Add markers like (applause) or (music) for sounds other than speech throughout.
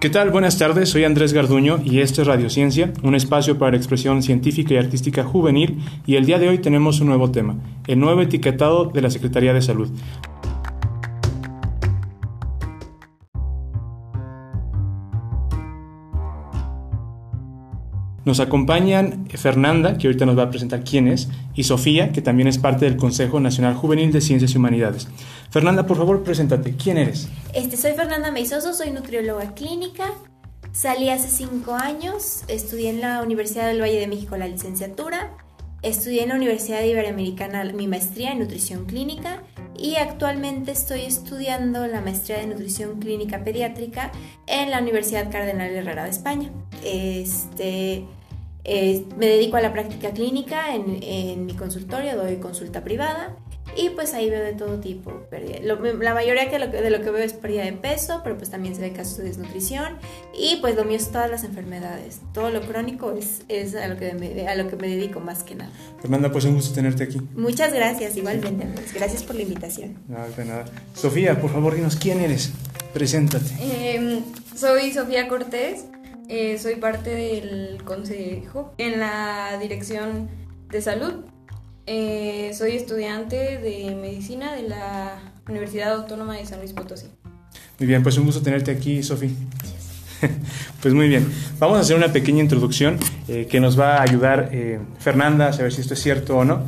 ¿Qué tal? Buenas tardes, soy Andrés Garduño y esto es Radiociencia, un espacio para expresión científica y artística juvenil y el día de hoy tenemos un nuevo tema, el nuevo etiquetado de la Secretaría de Salud. Nos acompañan Fernanda, que ahorita nos va a presentar quién es, y Sofía, que también es parte del Consejo Nacional Juvenil de Ciencias y Humanidades. Fernanda, por favor, preséntate. ¿Quién eres? Este, soy Fernanda Meizoso, soy nutrióloga clínica. Salí hace cinco años, estudié en la Universidad del Valle de México la licenciatura, estudié en la Universidad Iberoamericana mi maestría en nutrición clínica y actualmente estoy estudiando la maestría de nutrición clínica pediátrica en la Universidad Cardenal Herrera de España. Este, eh, me dedico a la práctica clínica en, en, mi consultorio, doy consulta privada y pues ahí veo de todo tipo. la mayoría de lo, que, de lo que veo es pérdida de peso, pero pues también se ve casos de desnutrición y pues lo mío es todas las enfermedades. Todo lo crónico es, es a, lo que me, a lo que me dedico más que nada. Fernanda, pues un gusto tenerte aquí. Muchas gracias, igualmente Gracias por la invitación. No, de nada. Sofía, por favor, dinos quién eres. Preséntate. Em, soy Sofía Cortés. Eh, soy parte del consejo en la dirección de salud. Eh, soy estudiante de medicina de la Universidad Autónoma de San Luis Potosí. Muy bien, pues un gusto tenerte aquí, Sofía. (laughs) Pues muy bien, vamos a hacer una pequeña introducción eh, que nos va a ayudar Fernanda a saber si esto es cierto o no.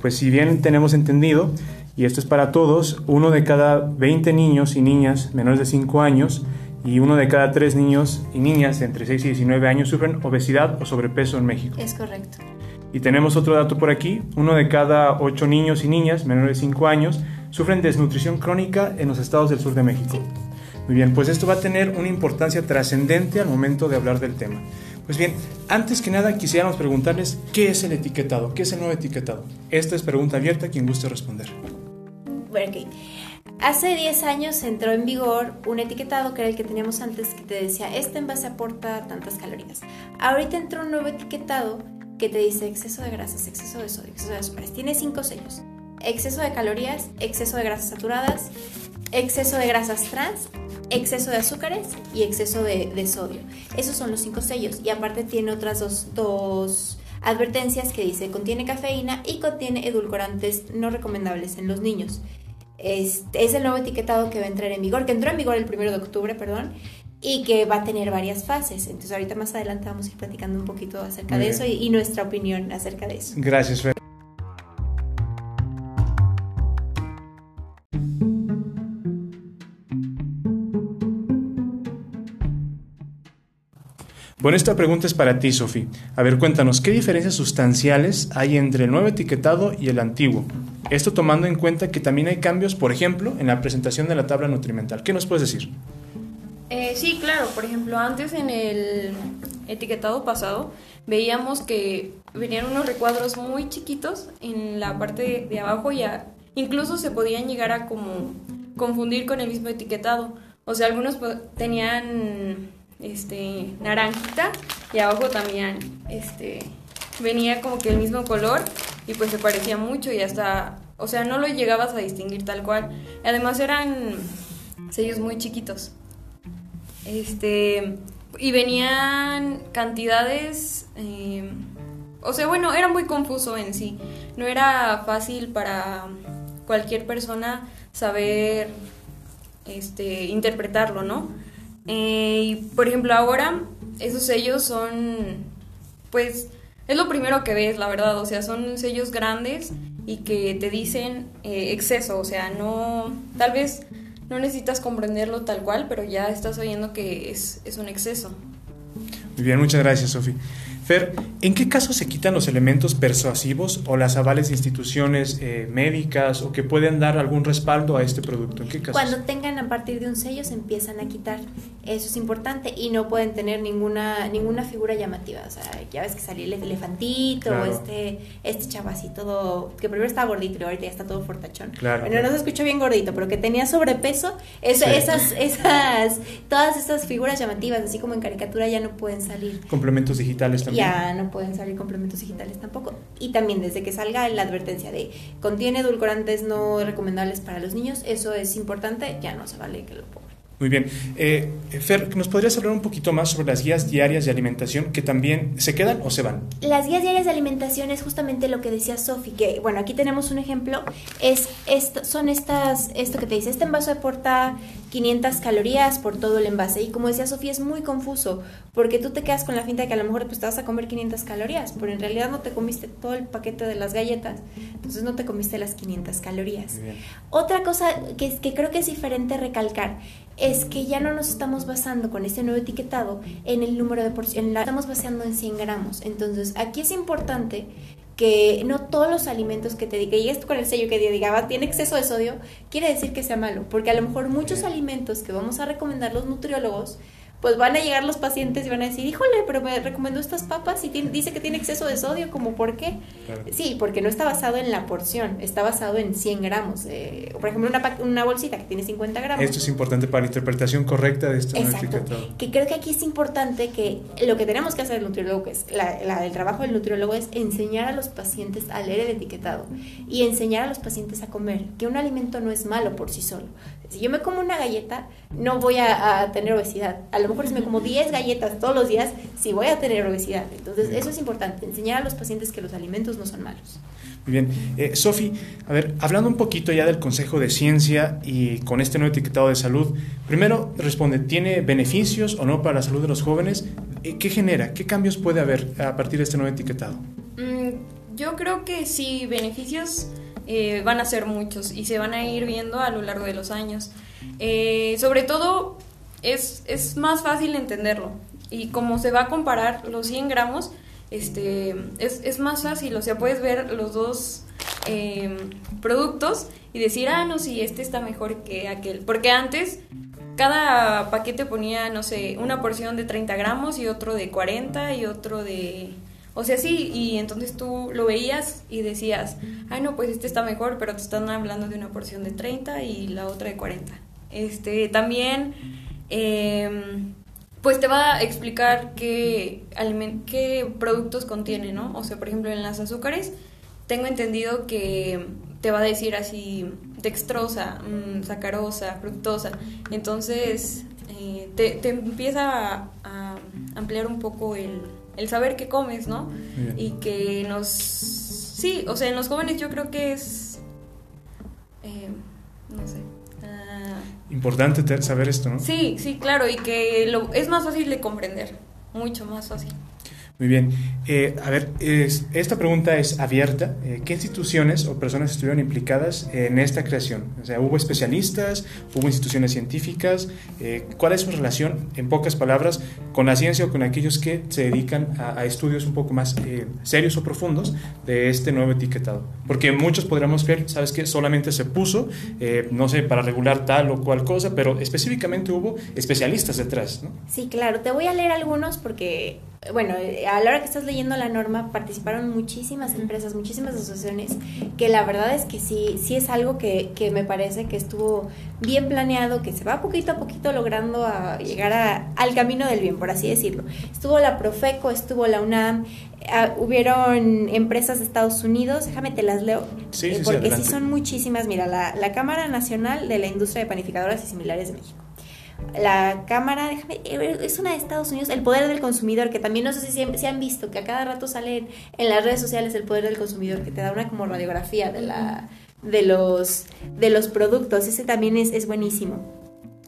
pues si bien tenemos entendido, y esto es para todos, uno de cada 20 niños y niñas menores de 5 años y uno de cada tres niños y niñas entre 6 y 19 años sufren obesidad o sobrepeso en México. Es correcto. Y tenemos otro dato por aquí, uno de cada ocho niños y niñas menores de 5 años sufren desnutrición crónica en los estados del sur de México. Muy bien, pues esto va a tener una importancia trascendente al momento de hablar del tema. Pues bien, antes que nada quisiéramos preguntarles qué es el etiquetado, qué es el nuevo etiquetado. Esta es pregunta abierta, quien guste responder. Okay. Hace 10 años entró en vigor un etiquetado que era el que teníamos antes que te decía, este envase aporta tantas calorías. Ahorita entró un nuevo etiquetado que te dice exceso de grasas, exceso de sodio, exceso de azúcares. Tiene cinco sellos. Exceso de calorías, exceso de grasas saturadas, exceso de grasas trans, exceso de azúcares y exceso de, sodio. Esos son los cinco sellos. Y aparte tiene otras dos, dos advertencias que dice contiene cafeína y contiene edulcorantes no recomendables en los niños. Este, es el nuevo etiquetado que va a entrar en vigor, que entró en vigor el 1 de octubre, perdón, y que va a tener varias fases. Entonces ahorita más adelante vamos a ir platicando un poquito acerca de eso y, nuestra opinión acerca de eso. Gracias, Fer. Bueno, esta pregunta es para ti, Sofi. A ver, cuéntanos, ¿qué diferencias sustanciales hay entre el nuevo etiquetado y el antiguo? Esto tomando en cuenta que también hay cambios, por ejemplo, en la presentación de la tabla nutrimental. ¿Qué nos puedes decir? Eh, sí, claro. Por ejemplo, antes en el etiquetado pasado veíamos que venían unos recuadros muy chiquitos en la parte de, abajo y incluso se podían llegar a como confundir con el mismo etiquetado. O sea, algunos tenían este naranjita y abajo también este venía como que el mismo color y pues se parecía mucho y hasta, o sea, no lo llegabas a distinguir tal cual. Además eran sellos muy chiquitos. Este, y venían cantidades, eh, o sea, bueno, era muy confuso en sí. No era fácil para cualquier persona saber este, interpretarlo, ¿no? Eh, y por ejemplo, ahora esos sellos son, pues, es lo primero que ves, la verdad, o sea, son sellos grandes y que te dicen eh, exceso, o sea, no, tal vez no necesitas comprenderlo tal cual, pero ya estás oyendo que es, es un exceso. Muy bien, muchas gracias, Sofi. Fer, ¿en qué caso se quitan los elementos persuasivos o las avales de instituciones eh, médicas o que pueden dar algún respaldo a este producto? ¿En qué casos? Cuando tengan a partir de un sello se empiezan a quitar. Eso es importante y no pueden tener ninguna ninguna figura llamativa. O sea, ya ves que salió el elefantito, o este, este chavo así todo, que primero estaba gordito y ahorita ya está todo fortachón. Claro. Bueno, no se escuchó bien gordito, pero que tenía sobrepeso. Esas, esas, todas esas figuras llamativas, así como en caricatura, ya no pueden salir. Complementos digitales también ya no pueden salir complementos digitales tampoco. Y también desde que salga la advertencia de contiene edulcorantes no recomendables para los niños, eso es importante, ya no se vale que lo pongan. Muy bien. Eh, Fer, ¿nos podrías hablar un poquito más sobre las guías diarias de alimentación que también se quedan o se van? Las guías diarias de alimentación es justamente lo que decía Sofi, que bueno, aquí tenemos un ejemplo, es esto, son estas, esto que te dice, este envase aporta 500 calorías por todo el envase y como decía Sofi es muy confuso porque tú te quedas con la finta de que a lo mejor pues, te vas a comer 500 calorías, pero en realidad no te comiste todo el paquete de las galletas, entonces no te comiste las 500 calorías. Otra cosa que, que creo que es diferente recalcar es que ya no nos estamos basando con este nuevo etiquetado en el número de porciones, estamos basando en 100 gramos. Entonces, aquí es importante que no todos los alimentos que te diga, y esto con el sello que diga, ah, tiene exceso de sodio, quiere decir que sea malo, porque a lo mejor muchos alimentos que vamos a recomendar los nutriólogos pues van a llegar los pacientes y van a decir, híjole, pero me recomendó estas papas y dice que tiene exceso de sodio, ¿como por qué? Sí, porque no está basado en la porción, está basado en 100 gramos. Eh, por ejemplo, una, una, bolsita que tiene 50 gramos. Esto es importante para la interpretación correcta de este Exacto. Que creo que aquí es importante que lo que tenemos que hacer el nutriólogo, es la, la, el trabajo del nutriólogo es enseñar a los pacientes a leer el etiquetado y enseñar a los pacientes a comer, que un alimento no es malo por sí solo. Si yo me como una galleta, no voy a, a tener obesidad. A lo mejor si me como 10 galletas todos los días, sí voy a tener obesidad. Entonces, eso es importante, enseñar a los pacientes que los alimentos no son malos. Muy bien. Eh, Sofi, a ver, hablando un poquito ya del Consejo de Ciencia y con este nuevo etiquetado de salud, primero responde, ¿tiene beneficios o no para la salud de los jóvenes? Eh, ¿Qué genera? ¿Qué cambios puede haber a partir de este nuevo etiquetado? Mm, yo creo que sí, beneficios eh, van a ser muchos y se van a ir viendo a lo largo de los años. Eh, sobre todo es, es más fácil entenderlo. Y como se va a comparar los 100 gramos, este, es, es más fácil, o sea, puedes ver los dos em, productos y decir, ah, no, sí, este está mejor que aquel. Porque antes cada paquete ponía, no sé, una porción de 30 gramos y otro de 40 y otro de... O sea, sí, y entonces tú lo veías y decías, ay, no, pues este está mejor, pero te están hablando de una porción de 30 y la otra de 40. Este, también Em, pues te va a explicar qué, qué productos contiene, ¿no? O sea, por ejemplo, en las azúcares, tengo entendido que te va a decir así dextrosa, mm, sacarosa, fructosa. Entonces, eh, te, empieza a, ampliar un poco el, saber qué comes, ¿no? Y que nos... Sí, o sea, en los jóvenes yo creo que es... Eh, no sé Importante saber esto, ¿no? Sí, sí, claro, y que lo, es más fácil de comprender, mucho más fácil. Muy bien. Eh, a ver, esta pregunta es abierta. Eh, ¿Qué instituciones o personas estuvieron implicadas en esta creación? O sea, ¿hubo especialistas? ¿Hubo instituciones científicas? Eh, ¿Cuál es su relación, en pocas palabras, con la ciencia o con aquellos que se dedican a, estudios un poco más serios o profundos de este nuevo etiquetado? Porque muchos podríamos creer, ¿sabes qué? Solamente se puso, no sé, para regular tal o cual cosa, pero específicamente hubo especialistas detrás, ¿no? Sí, claro. Te voy a leer algunos porque bueno, a la hora que estás leyendo la norma participaron muchísimas empresas, muchísimas asociaciones, que la verdad es que sí, sí es algo que, que me parece que estuvo bien planeado, que se va poquito a poquito logrando a llegar a, al camino del bien, por así decirlo. Estuvo la Profeco, estuvo la UNAM, ah, hubieron empresas de Estados Unidos, déjame te las leo, sí, porque sí, son muchísimas. Mira, la, la Cámara Nacional de la Industria de Panificadoras y Similares de México la Cámara, déjame, eh, es una de Estados Unidos, el poder del consumidor, que también no sé si se han visto, que a cada rato sale en, las redes sociales el poder del consumidor, que te da una como radiografía de, la, de, los, de los productos, ese también es, es buenísimo.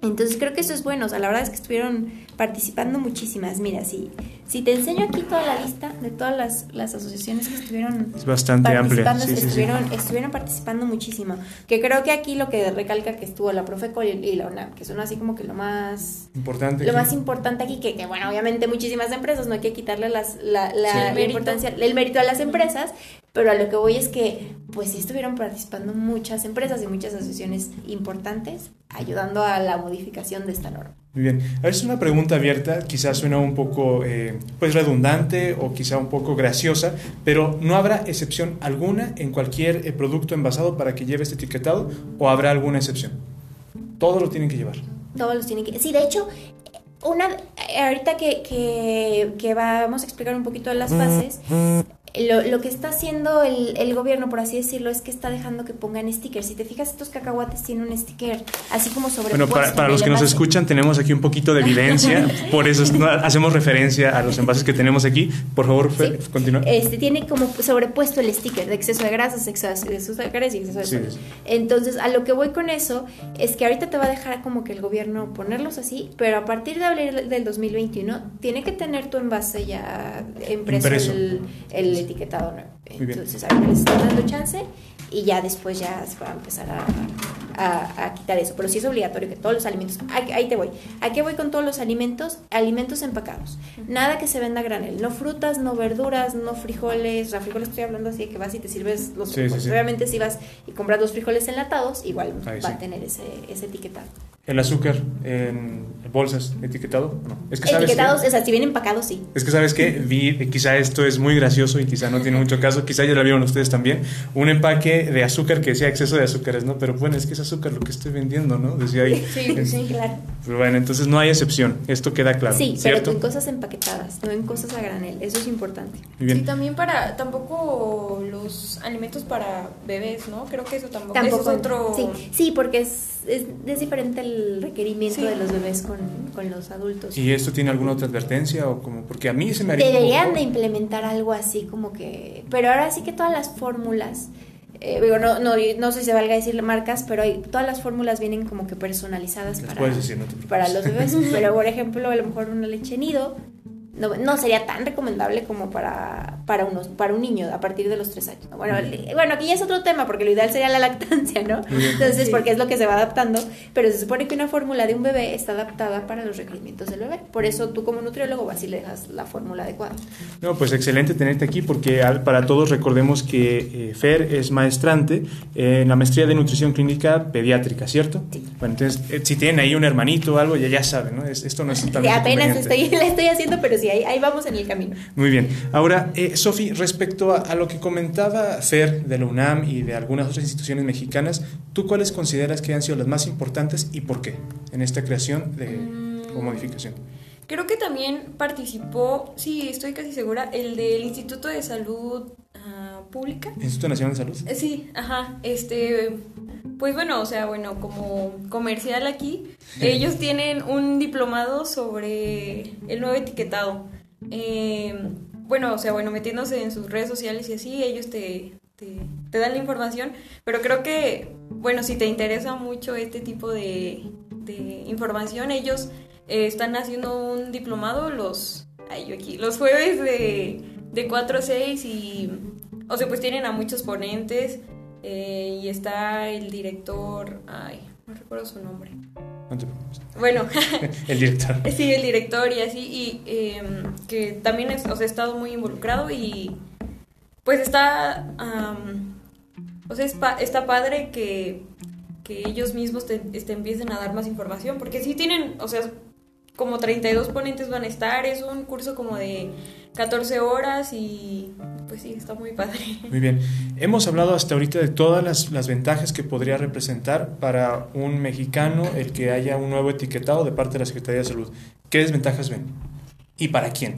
Entonces creo que eso es bueno, o sea, la verdad es que estuvieron participando muchísimas. Mira, si, si te enseño aquí toda la lista de todas las, las asociaciones que estuvieron es bastante participando, amplia. estuvieron, estuvieron participando muchísimo. Que creo que aquí lo que recalca que estuvo la Profeco y la UNAM, que son así como que lo más importante. Lo más importante aquí, que, que, bueno, obviamente muchísimas empresas, no hay que quitarle las, la, la, importancia, el mérito a las empresas, pero a lo que voy es que, pues sí estuvieron participando muchas empresas y muchas asociaciones importantes ayudando a la modificación de esta norma. Muy bien. A ver, es una pregunta abierta, quizás suena un poco eh, pues redundante o quizá un poco graciosa, pero ¿no habrá excepción alguna en cualquier eh, producto envasado para que lleve este etiquetado o habrá alguna excepción? Todos lo tienen que llevar. Todos los tienen que... Sí, de hecho, una, ahorita que, que, que, vamos a explicar un poquito las fases, lo, lo, que está haciendo el, el, gobierno, por así decirlo, es que está dejando que pongan stickers. Si te fijas, estos cacahuates tienen un sticker así como sobre. Bueno, para, para los que nos escuchan, tenemos aquí un poquito de evidencia, (laughs) por eso hacemos referencia a los envases que tenemos aquí. Por favor, continúa. Este tiene como sobrepuesto el sticker de exceso de grasas, exceso de azúcares y exceso de sí, Entonces, a lo que voy con eso es que ahorita te va a dejar como que el gobierno ponerlos así, pero a partir de abril del 2021 tiene que tener tu envase ya impreso, el, el etiquetado nuevo. Entonces, ahí les está dando chance y ya después ya se va a empezar a, a, quitar eso. Pero sí es obligatorio que todos los alimentos, ahí te voy. ¿A qué voy con todos los alimentos? Alimentos empacados. Nada que se venda a granel. No frutas, no verduras, no frijoles. O sea, frijoles estoy hablando así de que vas y te sirves los frijoles. Obviamente si vas y compras los frijoles enlatados, igual va a tener ese, ese etiquetado. El azúcar en bolsas etiquetado, no. Es que sabes Etiquetados, o sea, si vienen empacados, sí. Es que sabes que vi, quizá esto es muy gracioso y quizá no tiene mucho caso, quizá ya lo vieron ustedes también, un empaque de azúcar que decía exceso de azúcares, ¿no? Pero bueno, es que es azúcar lo que estoy vendiendo, ¿no? Decía ahí. Sí, sí, claro. Pero bueno, entonces no hay excepción, esto queda claro. Sí, ¿cierto? pero en cosas empaquetadas, no en cosas a granel, eso es importante. Sí, también para, tampoco los alimentos para bebés, ¿no? Creo que eso tampoco, tampoco es otro... Sí, sí porque es, es, es diferente el requerimiento de los bebés con, con, los adultos. ¿Y esto tiene alguna otra advertencia o como porque a mí se me haría Deberían de implementar algo así como que, pero ahora sí que todas las fórmulas eh, digo, no, no, no sé si se valga decir marcas, pero hay, todas las fórmulas vienen como que personalizadas para, para los bebés. (laughs) pero, por ejemplo, a lo mejor una leche nido no, no, sería tan recomendable como para, para, unos, para un niño a partir de los tres años. Bueno, bueno, aquí ya es otro tema, porque lo ideal sería la lactancia, ¿no? Entonces, porque es lo que se va adaptando, pero se supone que una fórmula de un bebé está adaptada para los requerimientos del bebé. Por eso tú como nutriólogo vas y le dejas la fórmula adecuada. No, pues excelente tenerte aquí, porque para todos recordemos que eh, Fer es maestrante en la maestría de nutrición clínica pediátrica, ¿cierto? Sí. Bueno, entonces, eh, si tienen ahí un hermanito o algo, ya, ya saben, ¿no? esto no es tan... apenas estoy, (laughs) le estoy haciendo, pero sí, ahí, vamos en el camino. Muy bien. Ahora, eh, Sofi, respecto a, lo que comentaba Fer de la UNAM y de algunas otras instituciones mexicanas, ¿tú cuáles consideras que han sido las más importantes y por qué en esta creación de, o mm. modificación? Creo que también participó, sí, estoy casi segura, el del Instituto de Salud uh, Pública. ¿Instituto Nacional de Salud? Eh, sí, ajá. Este, pues bueno, o sea, bueno, como comercial aquí, ellos tienen un diplomado sobre el nuevo etiquetado. Eh, bueno, o sea, bueno, metiéndose en sus redes sociales y así, ellos te, te, dan la información, pero creo que, bueno, si te interesa mucho este tipo de, de información, ellos eh, están haciendo un diplomado los, ay, yo aquí, los jueves de, de 4 a 6 y, o sea, pues tienen a muchos ponentes eh, y está el director, ay, no recuerdo su nombre. Bueno, (laughs) el director. (laughs) sí, el director y así, y em, que también es, o sea, ha estado muy involucrado y pues está, o sea, está padre que, que ellos mismos te, este, empiecen a dar más información, porque sí tienen, o sea, como 32 ponentes van a estar, es un curso como de 14 horas y pues sí, está muy padre. Muy bien. Hemos hablado hasta ahorita de todas las, ventajas que podría representar para un mexicano el que haya un nuevo etiquetado de parte de la Secretaría de Salud. ¿Qué desventajas ven? ¿Y para quién?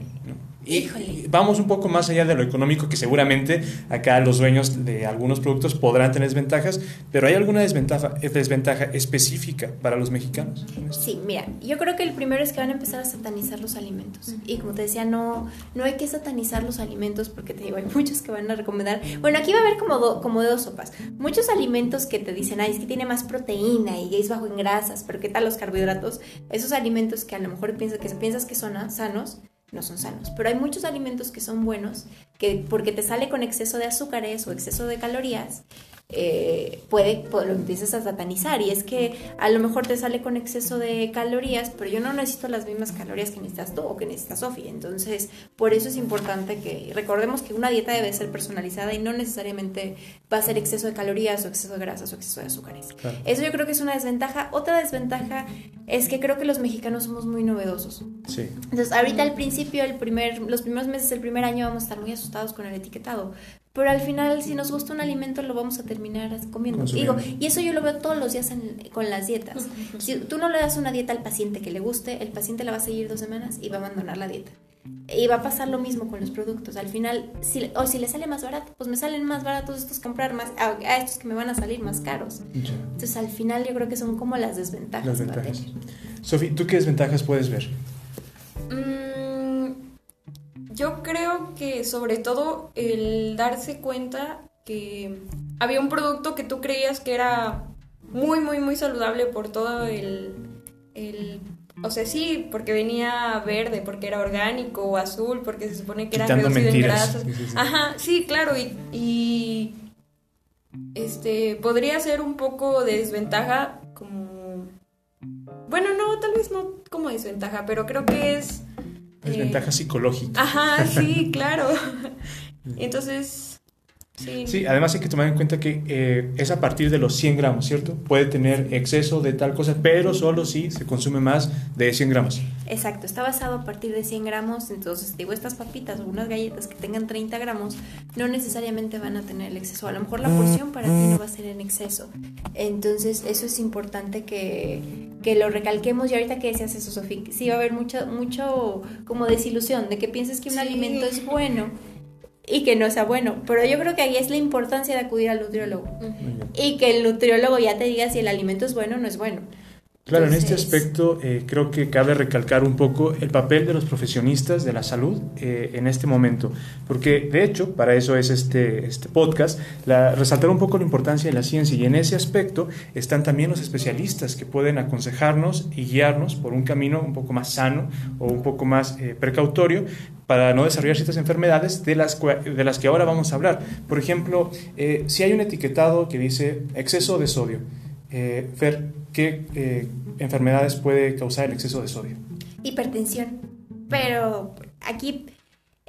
Y vamos un poco más allá de lo económico, que seguramente acá los dueños de algunos productos podrán tener desventajas, pero ¿hay alguna desventaja, desventaja específica para los mexicanos? Sí, mira, yo creo que el primero es que van a empezar a satanizar los alimentos. Y como te decía, no, no hay que satanizar los alimentos porque te digo, hay muchos que van a recomendar. Bueno, aquí va a haber como, como dos sopas. Muchos alimentos que te dicen, ay, es que tiene más proteína y es bajo en grasas, pero ¿qué tal los carbohidratos? Esos alimentos que a lo mejor piensas que, piensas que son sanos no son sanos. Pero hay muchos alimentos que son buenos, que porque te sale con exceso de azúcares o exceso de calorías, eh, puede, lo empiezas a satanizar y es que a lo mejor te sale con exceso de calorías, pero yo no necesito las mismas calorías que necesitas tú o que necesitas Sofía. Entonces, por eso es importante que recordemos que una dieta debe ser personalizada y no necesariamente va a ser exceso de calorías o exceso de grasas o exceso de azúcares. Eso yo creo que es una desventaja. Otra desventaja es que creo que los mexicanos somos muy novedosos. Sí. Entonces, ahorita al principio, el primer, los primeros meses del primer año vamos a estar muy asustados con el etiquetado, pero al final si nos gusta un alimento lo vamos a terminar comiendo. Digo, y eso yo lo veo todos los días con las dietas. Si tú no le das una dieta al paciente que le guste, el paciente la va a seguir dos semanas y va a abandonar la dieta. Y va a pasar lo mismo con los productos. Al final, si, o si le sale más barato, pues me salen más baratos estos comprar más, a, estos que me van a salir más caros. Entonces, al final, yo creo que son como las desventajas. Las ventajas. Sofía, ¿tú qué desventajas puedes ver? Mm, yo creo que sobre todo el darse cuenta que había un producto que tú creías que era muy, muy, muy saludable por todo el, el o sea, sí, porque venía verde, porque era orgánico, o azul, porque se supone que era reducido en grasas. Ajá, sí, claro, y, y, este podría ser un poco de desventaja como bueno, no, tal vez no como desventaja, pero creo que es desventaja eh, psicológica. Ajá, sí, (laughs) claro. Entonces, Sí. además hay que tomar en cuenta que eh, es a partir de los 100 gramos, ¿cierto? Puede tener exceso de tal cosa, pero solo si se consume más de 100 gramos. Exacto, está basado a partir de 100 gramos, entonces digo, estas papitas o unas galletas que tengan 30 gramos no necesariamente van a tener el exceso, a lo mejor la porción para ti no va a ser en exceso. Entonces eso es importante que, que lo recalquemos y ahorita que decías eso, Sofía, sí va a haber mucho, mucho como desilusión de que pienses que un alimento es bueno y que no sea bueno. Pero yo creo que ahí es la importancia de acudir al nutriólogo. Y que el nutriólogo ya te diga si el alimento es bueno o no es bueno. Claro, en este aspecto eh, creo que cabe recalcar un poco el papel de los profesionistas de la salud eh, en este momento, porque de hecho, para eso es este, este podcast, la, resaltar un poco la importancia de la ciencia. Y en ese aspecto están también los especialistas que pueden aconsejarnos y guiarnos por un camino un poco más sano o un poco más eh, precautorio para no desarrollar ciertas enfermedades de las, de las que ahora vamos a hablar. Por ejemplo, si hay un etiquetado que dice exceso de sodio, eh, Fer, ¿qué eh, enfermedades puede causar el exceso de sodio? Hipertensión. Pero aquí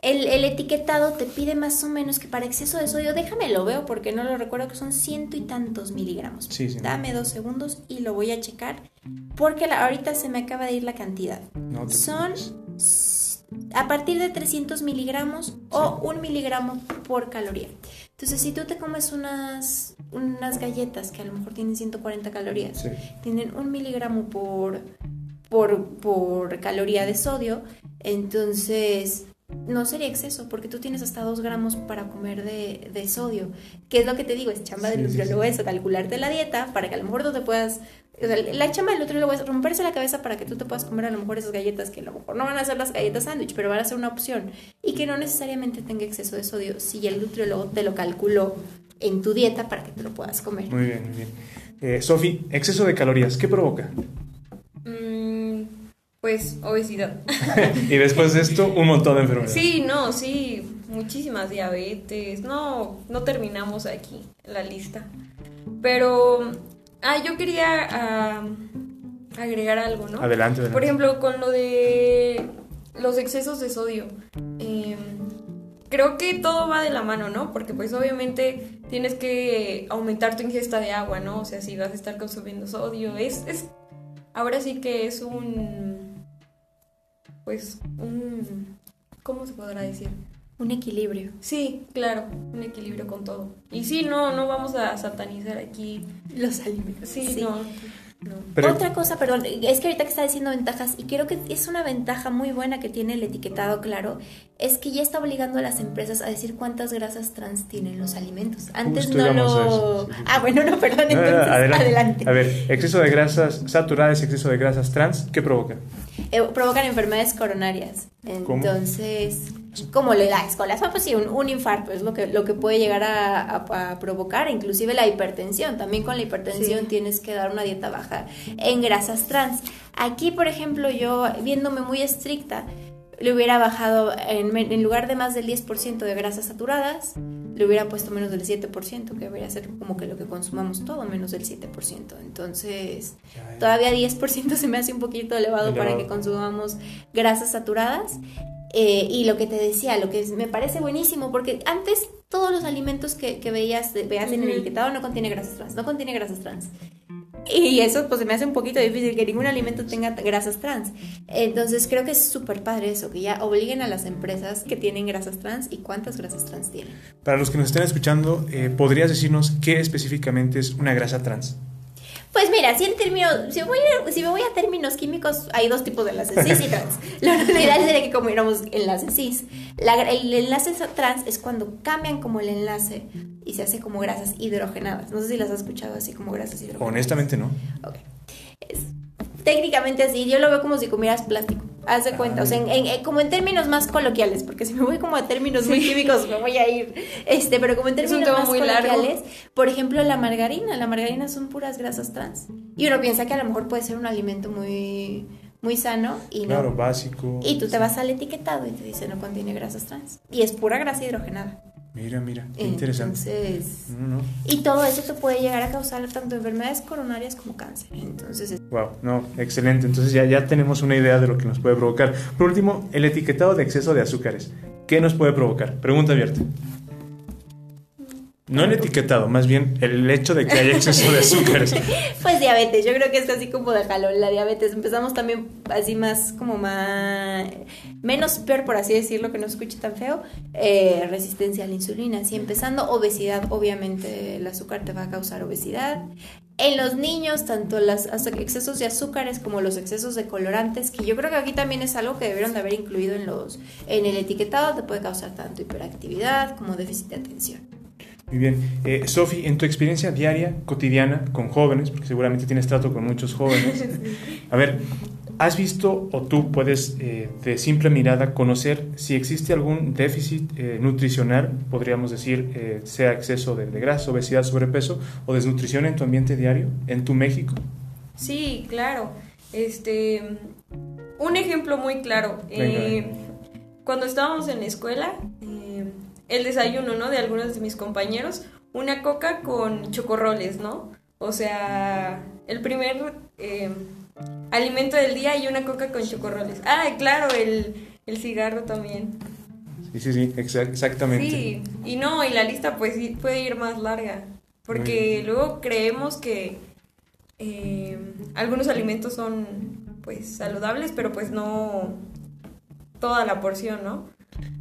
el, etiquetado te pide más o menos que para exceso de sodio, déjame lo veo porque no lo recuerdo que son ciento y tantos miligramos. Dame dos segundos y lo voy a checar porque ahorita se me acaba de ir la cantidad. son a partir de 300 miligramos o un miligramo por caloría. Entonces, si tú te comes unas, unas galletas que a lo mejor tienen 140 calorías, tienen un miligramo por, por, por caloría de sodio, entonces no sería exceso, porque tú tienes hasta 2 gramos para comer de, de, sodio. ¿Qué es lo que te digo? Es chamba del nutriólogo eso, calcularte la dieta para que a lo mejor tú te puedas la chamba del nutriólogo es romperse la cabeza para que tú te puedas comer a lo mejor esas galletas que a lo mejor no van a ser las galletas sándwich, pero van a ser una opción y que no necesariamente tenga exceso de sodio si el nutriólogo te lo calculó en tu dieta para que te lo puedas comer. Muy bien, muy bien. Eh, Sofi, exceso de calorías, ¿qué provoca? Mm, pues obesidad. (laughs) y después de esto, un montón de enfermedades. Sí, no, sí, muchísimas diabetes. No, no terminamos aquí la lista. Pero Ah, yo quería ah, agregar algo, ¿no? Adelante, Por ejemplo, con lo de los excesos de sodio. Creo que todo va de la mano, ¿no? Porque pues obviamente tienes que aumentar tu ingesta de agua, ¿no? O sea, si vas a estar consumiendo sodio, es, es ahora sí que es un, pues, un, ¿cómo se podrá decir? Un equilibrio. Sí, claro, un equilibrio con todo. Y sí, no, no vamos a satanizar aquí los alimentos. Sí, no. Otra cosa, perdón, es que ahorita que está diciendo ventajas, y creo que es una ventaja muy buena que tiene el etiquetado claro, es que ya está obligando a las empresas a decir cuántas grasas trans tienen los alimentos. Antes no lo... Ah, bueno, no, perdón, entonces adelante. A ver, exceso de grasas saturadas, exceso de grasas trans, ¿qué provocan? Eh, provocan enfermedades coronarias. Entonces, como le da escolas, pues sí, un, infarto es lo que, lo que puede llegar a, provocar, inclusive la hipertensión. También con la hipertensión tienes que dar una dieta baja en grasas trans. Aquí, por ejemplo, yo viéndome muy estricta, le hubiera bajado en, lugar de más del 10% de grasas saturadas, le hubiera puesto menos del 7%, que debería ser como que lo que consumamos todo, menos del 7%. Entonces, todavía 10% se me hace un poquito elevado, para que consumamos grasas saturadas. Eh, y lo que te decía, lo que me parece buenísimo, porque antes todos los alimentos que, veías, veas en el etiquetado no contiene grasas trans, no contiene grasas trans. Y eso pues se me hace un poquito difícil que ningún alimento tenga grasas trans. Entonces creo que es súper padre eso, que ya obliguen a las empresas que tienen grasas trans y cuántas grasas trans tienen. Para los que nos estén escuchando, eh, ¿podrías decirnos qué específicamente es una grasa trans? Pues mira, si en términos, si, voy a, si me voy a términos químicos, hay dos tipos de enlaces, cis y trans. (laughs) Lo ideal sería que comiéramos enlaces cis. el enlace trans es cuando cambian como el enlace y se hace como grasas hidrogenadas. No sé si las has escuchado así como grasas hidrogenadas. Honestamente no. Ok. Es, técnicamente así, yo lo veo como si comieras plástico. Haz de cuenta, o sea, en, como en términos más coloquiales, porque si me voy como a términos muy químicos me voy a ir, este, pero como en términos más coloquiales, por ejemplo, la margarina, la margarina son puras grasas trans. Y uno piensa que a lo mejor puede ser un alimento muy muy sano y no. Claro, básico. Y tú te vas al etiquetado y te dice no contiene grasas trans. Y es pura grasa hidrogenada. Mira, mira, qué interesante. Entonces, y todo eso te puede llegar a causar tanto enfermedades coronarias como cáncer. Entonces, wow, no, excelente. Entonces ya, ya tenemos una idea de lo que nos puede provocar. Por último, el etiquetado de exceso de azúcares. ¿Qué nos puede provocar? Pregunta abierta. No el etiquetado, más bien el hecho de que haya exceso de azúcares. (laughs) pues diabetes, yo creo que es así como de jalón la diabetes. Empezamos también así más como más, menos peor por así decirlo, que no escuche tan feo, eh, resistencia a la insulina. Así empezando obesidad, obviamente el azúcar te va a causar obesidad. En los niños, tanto los excesos de azúcares como los excesos de colorantes, que yo creo que aquí también es algo que debieron de haber incluido en, los, en el etiquetado, te puede causar tanto hiperactividad como déficit de atención. Muy bien. Eh, Sofi, en tu experiencia diaria, cotidiana, con jóvenes, porque seguramente tienes trato con muchos jóvenes, (laughs) a ver, ¿has visto o tú puedes eh, de simple mirada conocer si existe algún déficit eh, nutricional, podríamos decir, eh, sea exceso de, de, grasa, obesidad, sobrepeso o desnutrición en tu ambiente diario, en tu México? Sí, claro. Este, un ejemplo muy claro. Cuando estábamos en la escuela, el desayuno, ¿no? De algunos de mis compañeros, una coca con chocorroles, ¿no? O sea, el primer eh, alimento del día y una coca con chocorroles. Ah, claro, el, cigarro también. Sí, sí, sí, exactamente. Sí, y no, y la lista pues puede ir más larga, porque luego creemos que eh, algunos alimentos son pues saludables, pero pues no toda la porción, ¿no?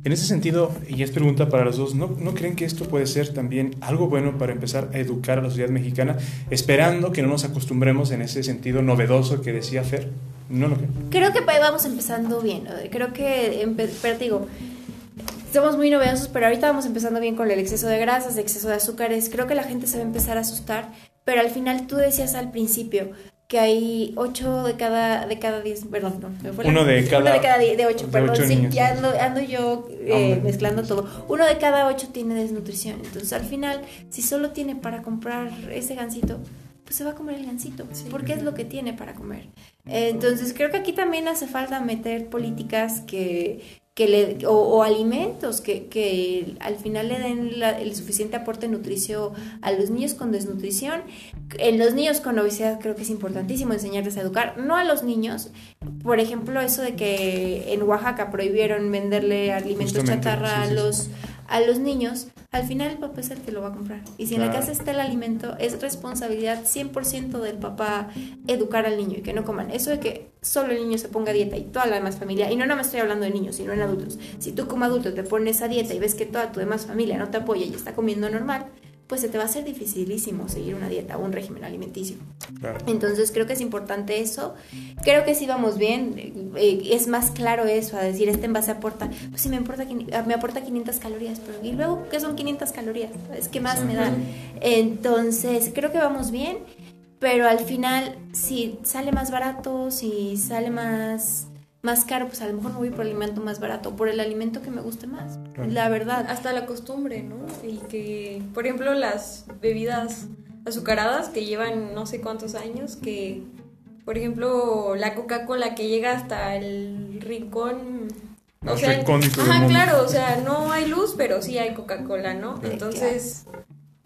En ese sentido, y es pregunta para los dos, ¿no, creen que esto puede ser también algo bueno para empezar a educar a la sociedad mexicana, esperando que no nos acostumbremos en ese sentido novedoso que decía Fer? ¿No lo creen? Creo que vamos empezando bien. Creo que, pero digo, somos muy novedosos, pero ahorita vamos empezando bien con el exceso de grasas, el exceso de azúcares. Creo que la gente se va a empezar a asustar, pero al final tú decías al principio, que hay 8 de cada de cada 10, perdón, no, me fue uno de cada uno de cada de 8, perdón, sí, ya ando, ando yo eh, mezclando todo. Uno de cada 8 tiene desnutrición, entonces al final si solo tiene para comprar ese gansito, pues se va a comer el gansito, porque es lo que tiene para comer. Entonces creo que aquí también hace falta meter políticas que que le, o, alimentos que, que, al final le den el suficiente aporte nutricio a los niños con desnutrición. En los niños con obesidad creo que es importantísimo enseñarles a educar, no a los niños. Por ejemplo, eso de que en Oaxaca prohibieron venderle alimentos chatarra a los a los niños, al final el papá es el que lo va a comprar. Y si en la casa está el alimento, es responsabilidad 100% del papá educar al niño y que no coman. Eso de que solo el niño se ponga a dieta y toda la demás familia, y no nada más estoy hablando de niños, sino en adultos. Si tú como adulto te pones a dieta y ves que toda tu demás familia no te apoya y está comiendo normal, pues se te va a hacer dificilísimo seguir una dieta o un régimen alimenticio. Entonces creo que es importante eso. Creo que si vamos bien. Eh, es más claro eso, a decir, este envase aporta, pues si me, importa, me aporta 500 calorías, pero ¿y luego qué son 500 calorías? Es que más me da. Entonces creo que vamos bien, pero al final si sale más barato, si sale más más caro, pues a lo mejor no voy por el alimento más barato, por el alimento que me guste más. La verdad. Hasta la costumbre, ¿no? Y que, por ejemplo, las bebidas azucaradas que llevan no sé cuántos años, que, por ejemplo, la Coca-Cola que llega hasta el rincón. o sea, ajá, claro, o sea, no hay luz, pero sí hay Coca-Cola, ¿no? Entonces, es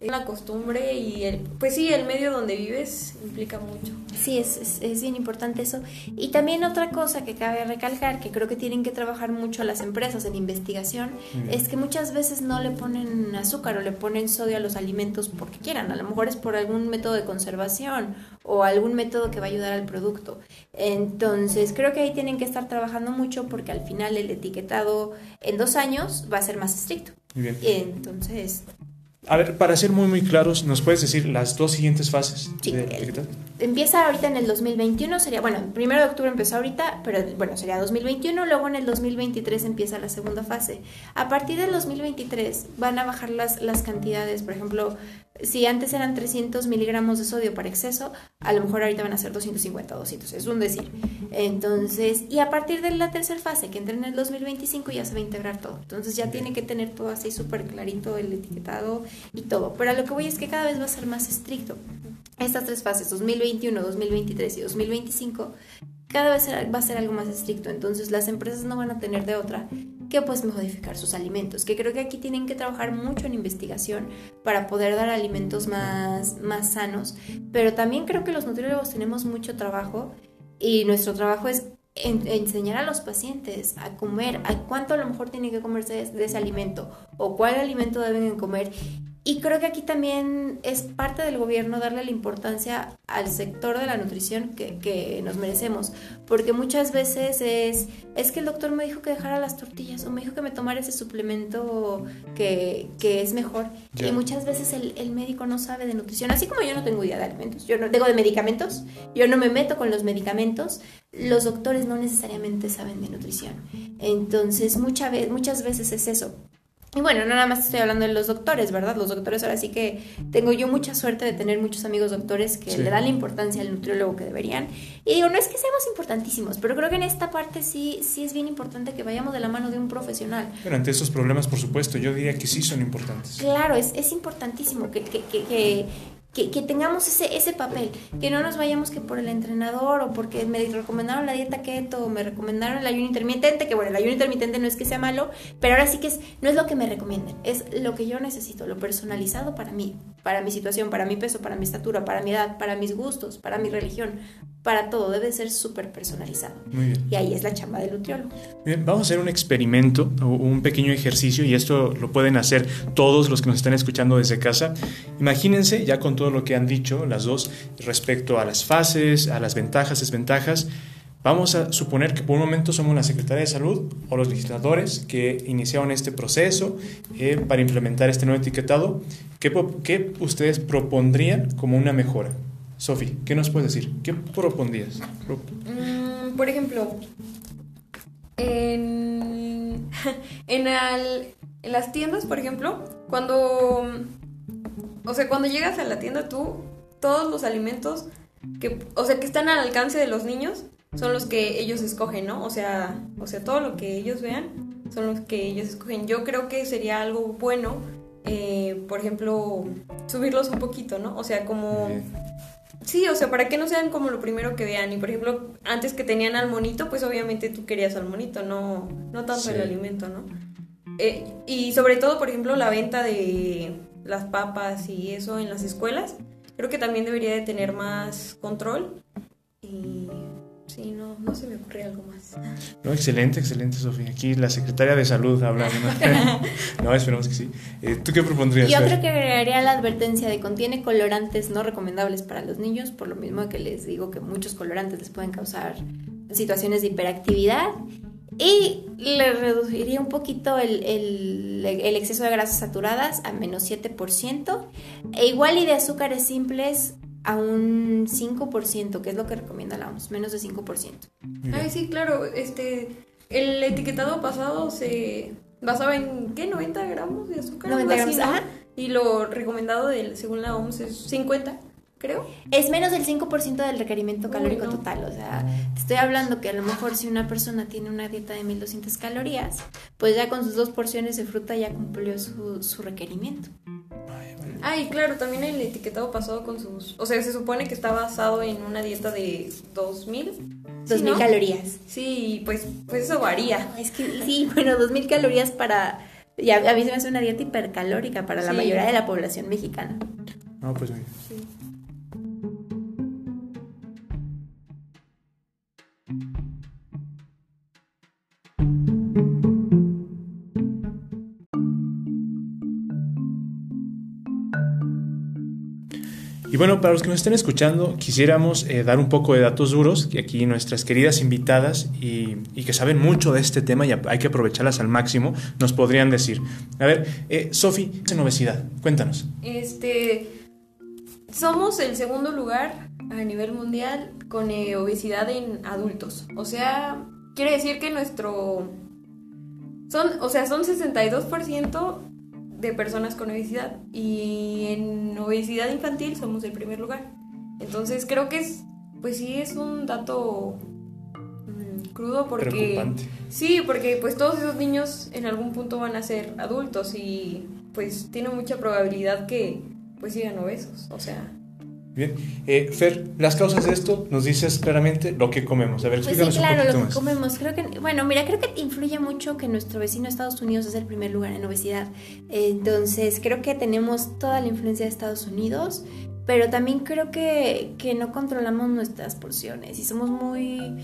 la costumbre y el, pues sí, el medio donde vives implica mucho. Sí, es, es, bien importante eso. Y también otra cosa que cabe recalcar, que creo que tienen que trabajar mucho las empresas en investigación, es que muchas veces no le ponen azúcar o le ponen sodio a los alimentos porque quieran. A lo mejor es por algún método de conservación o algún método que va a ayudar al producto. Entonces, creo que ahí tienen que estar trabajando mucho porque al final el etiquetado en dos años va a ser más estricto. Bien. Entonces, a ver, para ser muy muy claros, ¿nos puedes decir las dos siguientes fases sí, empieza ahorita en el 2021, sería, bueno, el primero de octubre empezó ahorita, pero bueno, sería 2021, luego en el 2023 empieza la segunda fase. A partir del 2023 van a bajar las, las cantidades, por ejemplo, si antes eran 300 miligramos de sodio para exceso, a lo mejor ahorita van a ser 250 o 200, es un decir. Entonces, y a partir de la tercera fase, que entra en el 2025, ya se va a integrar todo. Entonces ya tiene que tener todo así súper clarito, el etiquetado y todo. Pero a lo que voy es que cada vez va a ser más estricto. Estas tres fases, 2021, 2023 y 2025, cada vez va a ser algo más estricto. Entonces las empresas no van a tener de otra que pues modificar sus alimentos, que creo que aquí tienen que trabajar mucho en investigación para poder dar alimentos más, más sanos, pero también creo que los nutriólogos tenemos mucho trabajo y nuestro trabajo es enseñar a los pacientes a comer, a cuánto a lo mejor tienen que comerse de ese alimento o cuál alimento deben comer y creo que aquí también es parte del gobierno darle la importancia al sector de la nutrición que, que, nos merecemos, porque muchas veces es, es que el doctor me dijo que dejara las tortillas o me dijo que me tomara ese suplemento que, que es mejor. Y muchas veces el, el, médico no sabe de nutrición, así como yo no tengo idea de alimentos, yo no tengo de medicamentos, yo no me meto con los medicamentos, los doctores no necesariamente saben de nutrición. Entonces mucha vez, muchas veces es eso y bueno, no nada más estoy hablando de los doctores, ¿verdad? Los doctores ahora sí que tengo yo mucha suerte de tener muchos amigos doctores que le dan la importancia al nutriólogo que deberían. Y digo, no es que seamos importantísimos, pero creo que en esta parte sí, sí es bien importante que vayamos de la mano de un profesional. Pero ante esos problemas, por supuesto, yo diría que sí son importantes. Claro, es, es importantísimo que, que, que, que, tengamos ese, ese papel, que no nos vayamos que por el entrenador o porque me recomendaron la dieta keto o me recomendaron el ayuno intermitente, que bueno, el ayuno intermitente no es que sea malo, pero ahora sí que es, no es lo que me recomienden, es lo que yo necesito, lo personalizado para mí, para mi situación, para mi peso, para mi estatura, para mi edad, para mis gustos, para mi religión, para todo, debe ser súper personalizado. Y ahí es la chamba del nutriólogo. Bien, vamos a hacer un experimento, un pequeño ejercicio, y esto lo pueden hacer todos los que nos están escuchando desde casa. Imagínense, ya con todo lo que han dicho las dos respecto a las fases, a las ventajas, desventajas, Vamos a suponer que por un momento somos la Secretaría de Salud o los legisladores que iniciaron este proceso eh, para implementar este nuevo etiquetado. ¿Qué, ¿Qué, ustedes propondrían como una mejora? Sofi, ¿qué nos puedes decir? ¿Qué propondrías? Mm, por ejemplo, en, (laughs) en, en, las tiendas, por ejemplo, cuando, o sea, cuando llegas a la tienda tú, todos los alimentos que, o sea, que están al alcance de los niños son los que ellos escogen, ¿no? O sea, o sea, todo lo que ellos vean son los que ellos escogen. Yo creo que sería algo bueno, eh, por ejemplo, subirlos un poquito, ¿no? O sea, como Sí, o sea, para que no sean como lo primero que vean. Y por ejemplo, antes que tenían al monito, pues obviamente tú querías al monito, no, no tanto el alimento, ¿no? Eh, y sobre todo, por ejemplo, la venta de las papas y eso en las escuelas, creo que también debería de tener más control. Y Sí, no, no se me ocurre algo más. No, excelente, excelente, Sofía. Aquí la secretaria de salud hablando. no, (laughs) esperemos que sí. Eh, ¿Tú qué propondrías? Yo creo que agregaría la advertencia de contiene colorantes no recomendables para los niños, por lo mismo que les digo que muchos colorantes les pueden causar situaciones de hiperactividad. Y le reduciría un poquito el, el, el exceso de grasas saturadas a menos 7%. E igual y de azúcares simples a un 5%, que es lo que recomienda la OMS, menos de 5%. Ay, sí, claro, este, el etiquetado pasado se basaba en, ¿qué? 90 gramos de azúcar. 90 gramos, Y lo recomendado del, según la OMS es 50, creo. Es menos del 5% del requerimiento calórico total, o sea, te estoy hablando que a lo mejor si una persona tiene una dieta de 1200 calorías, pues ya con sus dos porciones de fruta ya cumplió su, su requerimiento. Ah, y claro, también el etiquetado pasado con sus... O sea, se supone que está basado en una dieta de 2000. 2000 calorías. Sí, pues, pues eso varía. Es que sí, bueno, 2000 calorías para... Ya, a mí se me hace una dieta hipercalórica para la mayoría de la población mexicana. No, pues bien. Sí. Bueno, para los que nos estén escuchando, quisiéramos eh, dar un poco de datos duros, que aquí nuestras queridas invitadas y, que saben mucho de este tema y hay que aprovecharlas al máximo, nos podrían decir. A ver, eh, Sofi, en obesidad, cuéntanos. Este, somos el segundo lugar a nivel mundial con eh, obesidad en adultos. O sea, quiere decir que nuestro... Son, o sea, son 62% de personas con obesidad y en obesidad infantil somos el primer lugar. Entonces creo que es, pues sí es un dato mm, crudo porque... Preocupante. Sí, porque pues todos esos niños en algún punto van a ser adultos y pues tiene mucha probabilidad que pues sigan obesos, o sea... Bien. Eh, Fer, las causas de esto nos dices claramente lo que comemos. A ver, Pues sí, explícanos un claro, poquito lo que más. comemos. Creo que, bueno, mira, creo que influye mucho que nuestro vecino Estados Unidos es el primer lugar en obesidad. Entonces, creo que tenemos toda la influencia de Estados Unidos, pero también creo que, que no controlamos nuestras porciones y somos muy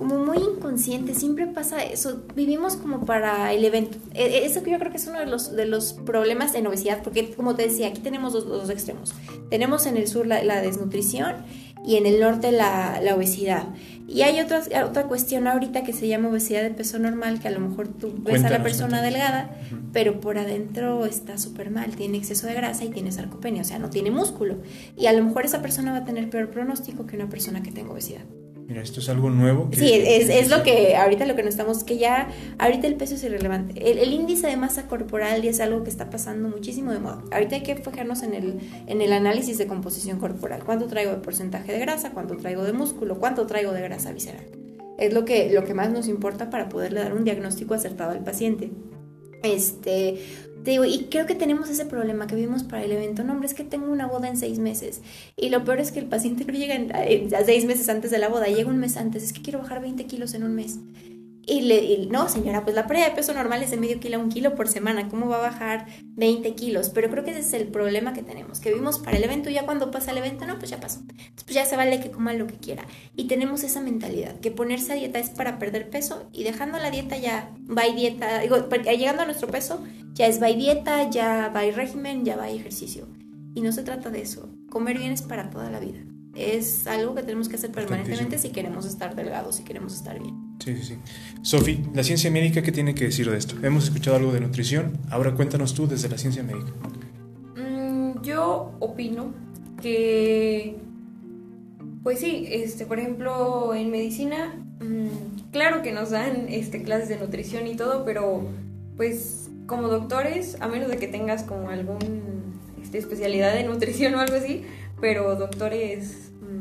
como muy inconscientes, siempre pasa eso, vivimos como para el evento. E- e- Eso que yo creo que es uno de los, de los problemas en obesidad, porque como te decía, aquí tenemos dos, dos extremos. Tenemos en el sur la, la desnutrición y en el norte la, la obesidad. Y hay otra, otra cuestión ahorita que se llama obesidad de peso normal, que a lo mejor tú ves a la persona cuéntanos. delgada, pero por adentro está súper mal, tiene exceso de grasa y tiene sarcopenia, o sea, no tiene músculo. Y a lo mejor esa persona va a tener peor pronóstico que una persona que tenga obesidad. Mira, esto es algo nuevo. que- Sí, es, es lo que ahorita lo que nos estamos, que ya ahorita el peso es irrelevante. El, el índice de masa corporal ya es algo que está pasando muchísimo de moda. Ahorita hay que fijarnos en el, en el análisis de composición corporal. ¿Cuánto traigo de porcentaje de grasa? ¿Cuánto traigo de músculo? ¿Cuánto traigo de grasa visceral? Es lo que, lo que más nos importa para poderle dar un diagnóstico acertado al paciente. Este, te digo, y creo que tenemos ese problema que vimos para el evento. No, hombre, es que tengo una boda en seis meses. Y lo peor es que el paciente no llega a seis meses antes de la boda, llega un mes antes. Es que quiero bajar 20 kilos en un mes. Y le, y, no, señora, pues la pérdida de peso normal es de medio kilo a un kilo por semana. ¿Cómo va a bajar 20 kilos? Pero creo que ese es el problema que tenemos, que vimos para el evento ya cuando pasa el evento, no, pues ya pasó. Entonces, pues ya se vale que coma lo que quiera. Y tenemos esa mentalidad, que ponerse a dieta es para perder peso y dejando la dieta ya va y dieta, digo, llegando a nuestro peso, ya es va y dieta, ya va y régimen, ya va y ejercicio. Y no se trata de eso. Comer bien es para toda la vida. Es algo que tenemos que hacer permanentemente si queremos estar delgados, si queremos estar bien. Sí, sí, sí. Sofi, la ciencia médica, ¿qué tiene que decir de esto? Hemos escuchado algo de nutrición, ahora cuéntanos tú desde la ciencia médica. Mm, yo opino que, pues sí, este, por ejemplo, en medicina, mm, claro que nos dan este, clases de nutrición y todo, pero pues como doctores, a menos de que tengas como algún este, especialidad de nutrición o algo así, pero doctores mm,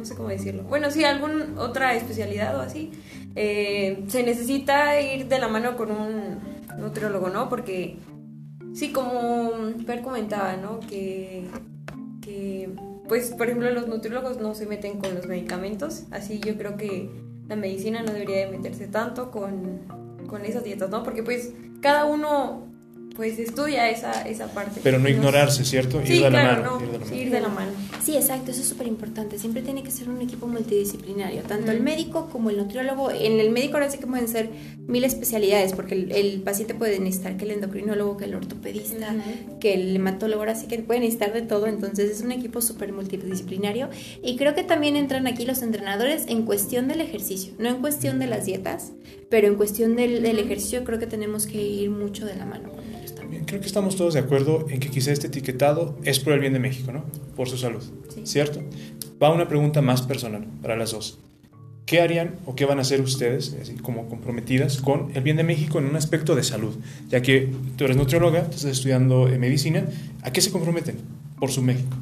no sé cómo decirlo, bueno, sí, alguna otra especialidad o así, eh, se necesita ir de la mano con un nutriólogo, ¿no? Porque Sí, como Per comentaba, ¿no? Que, que, pues, por ejemplo, los nutriólogos no se meten con los medicamentos, así yo creo que la medicina no debería de meterse tanto con, con esas dietas, ¿no? Porque, pues, cada uno, pues, estudia esa, esa parte. Pero no ignorarse, ¿cierto? Sí, ir de claro, la mano. no, ir de la sí, mano. ir de la mano. Sí, exacto, eso es súper importante. Siempre tiene que ser un equipo multidisciplinario, tanto el médico como el nutriólogo. En el médico ahora sí que pueden ser mil especialidades, porque el, el paciente puede necesitar que el endocrinólogo, que el ortopedista, que el hematólogo, ahora sí que puede necesitar de todo. Entonces es un equipo súper multidisciplinario. Y creo que también entran aquí los entrenadores en cuestión del ejercicio, no en cuestión de las dietas, pero en cuestión del, del ejercicio creo que tenemos que ir mucho de la mano Creo que estamos todos de acuerdo en que quizá este etiquetado es por el bien de México, ¿no? Por su salud, Sí. ¿cierto? Va una pregunta más personal para las dos. ¿Qué harían o qué van a hacer ustedes, así como comprometidas, con el bien de México en un aspecto de salud? Ya que tú eres nutrióloga, estás estudiando eh, medicina, ¿a qué se comprometen por su México?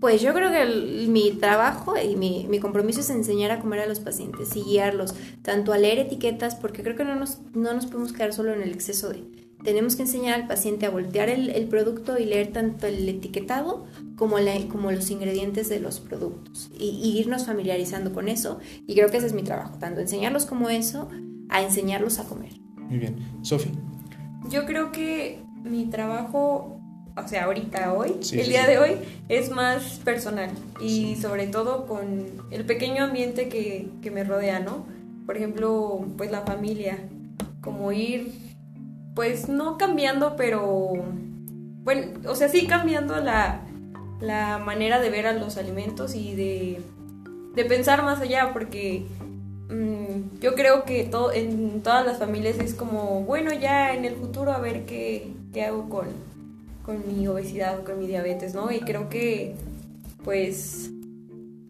Pues yo creo que el- mi trabajo y mi, mi compromiso es enseñar a comer a los pacientes y guiarlos, tanto a leer etiquetas, porque creo que no nos, no nos podemos quedar solo en el exceso de... Tenemos que enseñar al paciente a voltear el, el producto y leer tanto el etiquetado como, la, como los ingredientes de los productos y, y irnos familiarizando con eso. Y creo que ese es mi trabajo, tanto enseñarlos como eso, a enseñarlos a comer. Muy bien. Sofi, Yo creo que mi trabajo, o sea, ahorita, hoy, Sí, el sí, día sí. de hoy, es más personal y sobre todo con el pequeño ambiente que, que me rodea, ¿no? Por ejemplo, pues la familia, como ir, pues no cambiando, pero, bueno, o sea, sí cambiando la, la manera de ver a los alimentos y de, de pensar más allá, porque mm, yo creo que todo, en todas las familias es como, bueno, ya en el futuro a ver qué, qué hago con, con mi obesidad o con mi diabetes, ¿no? Y creo que pues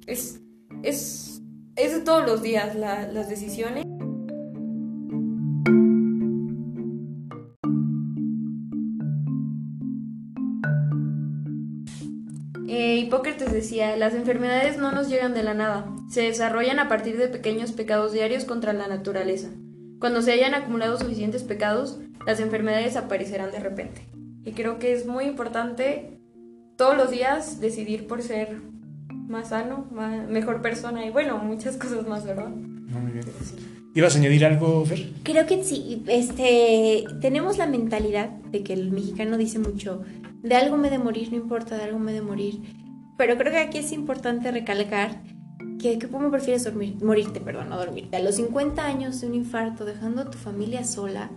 es, es, es de todos los días las decisiones. Eh, Hipócrates decía, las enfermedades no nos llegan de la nada, se desarrollan a partir de pequeños pecados diarios contra la naturaleza. Cuando se hayan acumulado suficientes pecados, las enfermedades aparecerán de repente. Y creo que es muy importante todos los días decidir por ser más sano, mejor persona y bueno, muchas cosas más, ¿verdad? Muy bien. ¿Ibas a añadir algo, Fer? Creo que sí. Este, tenemos la mentalidad de que el mexicano dice mucho, de algo me de morir, no importa, de algo me de morir. Pero creo que aquí es importante recalcar que, ¿cómo prefieres dormir, morirte, perdón, no dormirte? A los 50 años de un infarto, dejando a tu familia sola,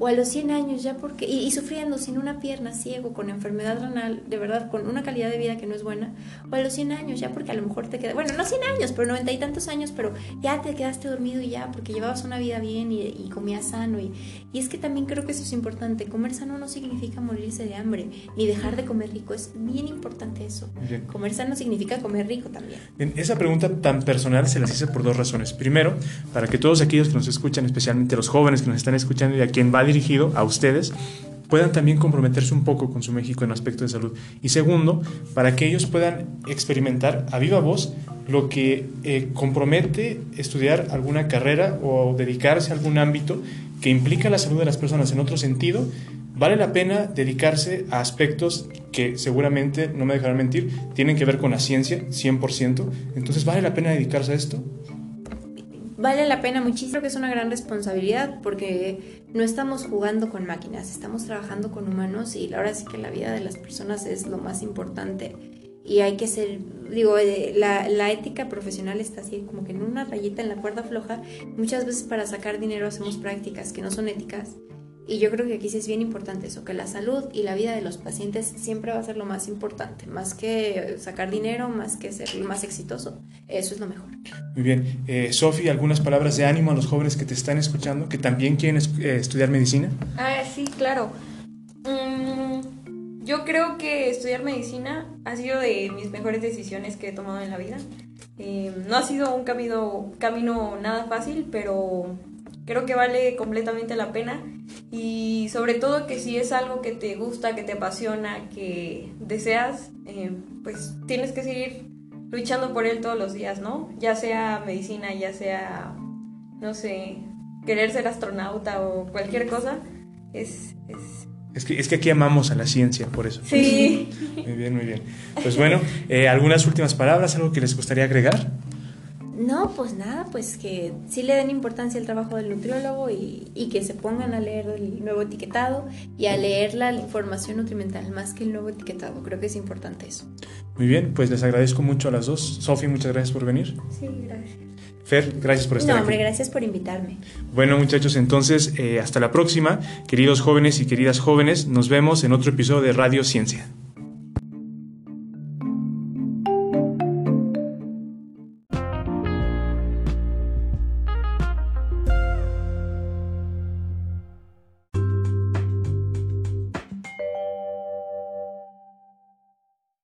o a los 100 años ya porque, y, sufriendo sin una pierna, ciego, con enfermedad renal, de verdad, con una calidad de vida que no es buena, o a los 100 años ya porque a lo mejor te queda, bueno, no 100 años, pero 90 y tantos años, pero ya te quedaste dormido y ya, porque llevabas una vida bien y, y comías sano. Y, y es que también creo que eso es importante, comer sano no significa morirse de hambre, ni dejar de comer rico, es bien importante eso. Comer sano significa comer rico también. En esa pregunta tan personal se las hice por dos razones. Primero, para que todos aquellos que nos escuchan, especialmente los jóvenes que nos están escuchando y a quien va dirigido a ustedes puedan también comprometerse un poco con su México en aspecto de salud. Y segundo, para que ellos puedan experimentar a viva voz lo que eh, compromete estudiar alguna carrera o dedicarse a algún ámbito que implica la salud de las personas en otro sentido, vale la pena dedicarse a aspectos que seguramente, no me dejarán mentir, tienen que ver con la ciencia, 100%. Entonces, ¿vale la pena dedicarse a esto? vale la pena muchísimo, que es una gran responsabilidad porque no estamos jugando con máquinas, estamos trabajando con humanos y ahora sí que la vida de las personas es lo más importante y hay que ser, digo, eh, la, la, ética profesional está así como que en una rayita en la cuerda floja. Muchas veces para sacar dinero hacemos prácticas que no son éticas y yo creo que aquí sí es bien importante eso, que la salud y la vida de los pacientes siempre va a ser lo más importante, más que sacar dinero, más que ser más exitoso. Eso es lo mejor. Muy bien. Eh, Sofi, ¿algunas palabras de ánimo a los jóvenes que te están escuchando, que también quieren eh, estudiar medicina? Ah, sí, claro. Mm, yo creo que estudiar medicina ha sido de mis mejores decisiones que he tomado en la vida. Eh, no ha sido un camino, camino nada fácil, pero creo que vale completamente la pena y sobre todo que si es algo que te gusta, que te apasiona, que deseas, eh, pues tienes que seguir luchando por él todos los días, ¿no? Ya sea medicina, ya sea, no sé, querer ser astronauta o cualquier cosa, es... es... que, es que aquí amamos a la ciencia, por eso. Sí. Muy bien, muy bien. Pues bueno, eh, ¿algunas últimas palabras, algo que les gustaría agregar? No, pues nada, pues que sí le den importancia al trabajo del nutriólogo y, y, que se pongan a leer el nuevo etiquetado y a leer la información nutrimental más que el nuevo etiquetado. Creo que es importante eso. Muy bien, pues les agradezco mucho a las dos. Sofi, muchas gracias por venir. Sí, gracias. Fer, gracias por estar no, hombre, gracias por invitarme. Bueno, muchachos, entonces, eh, hasta la próxima. Queridos jóvenes y queridas jóvenes, nos vemos en otro episodio de Radio Ciencia.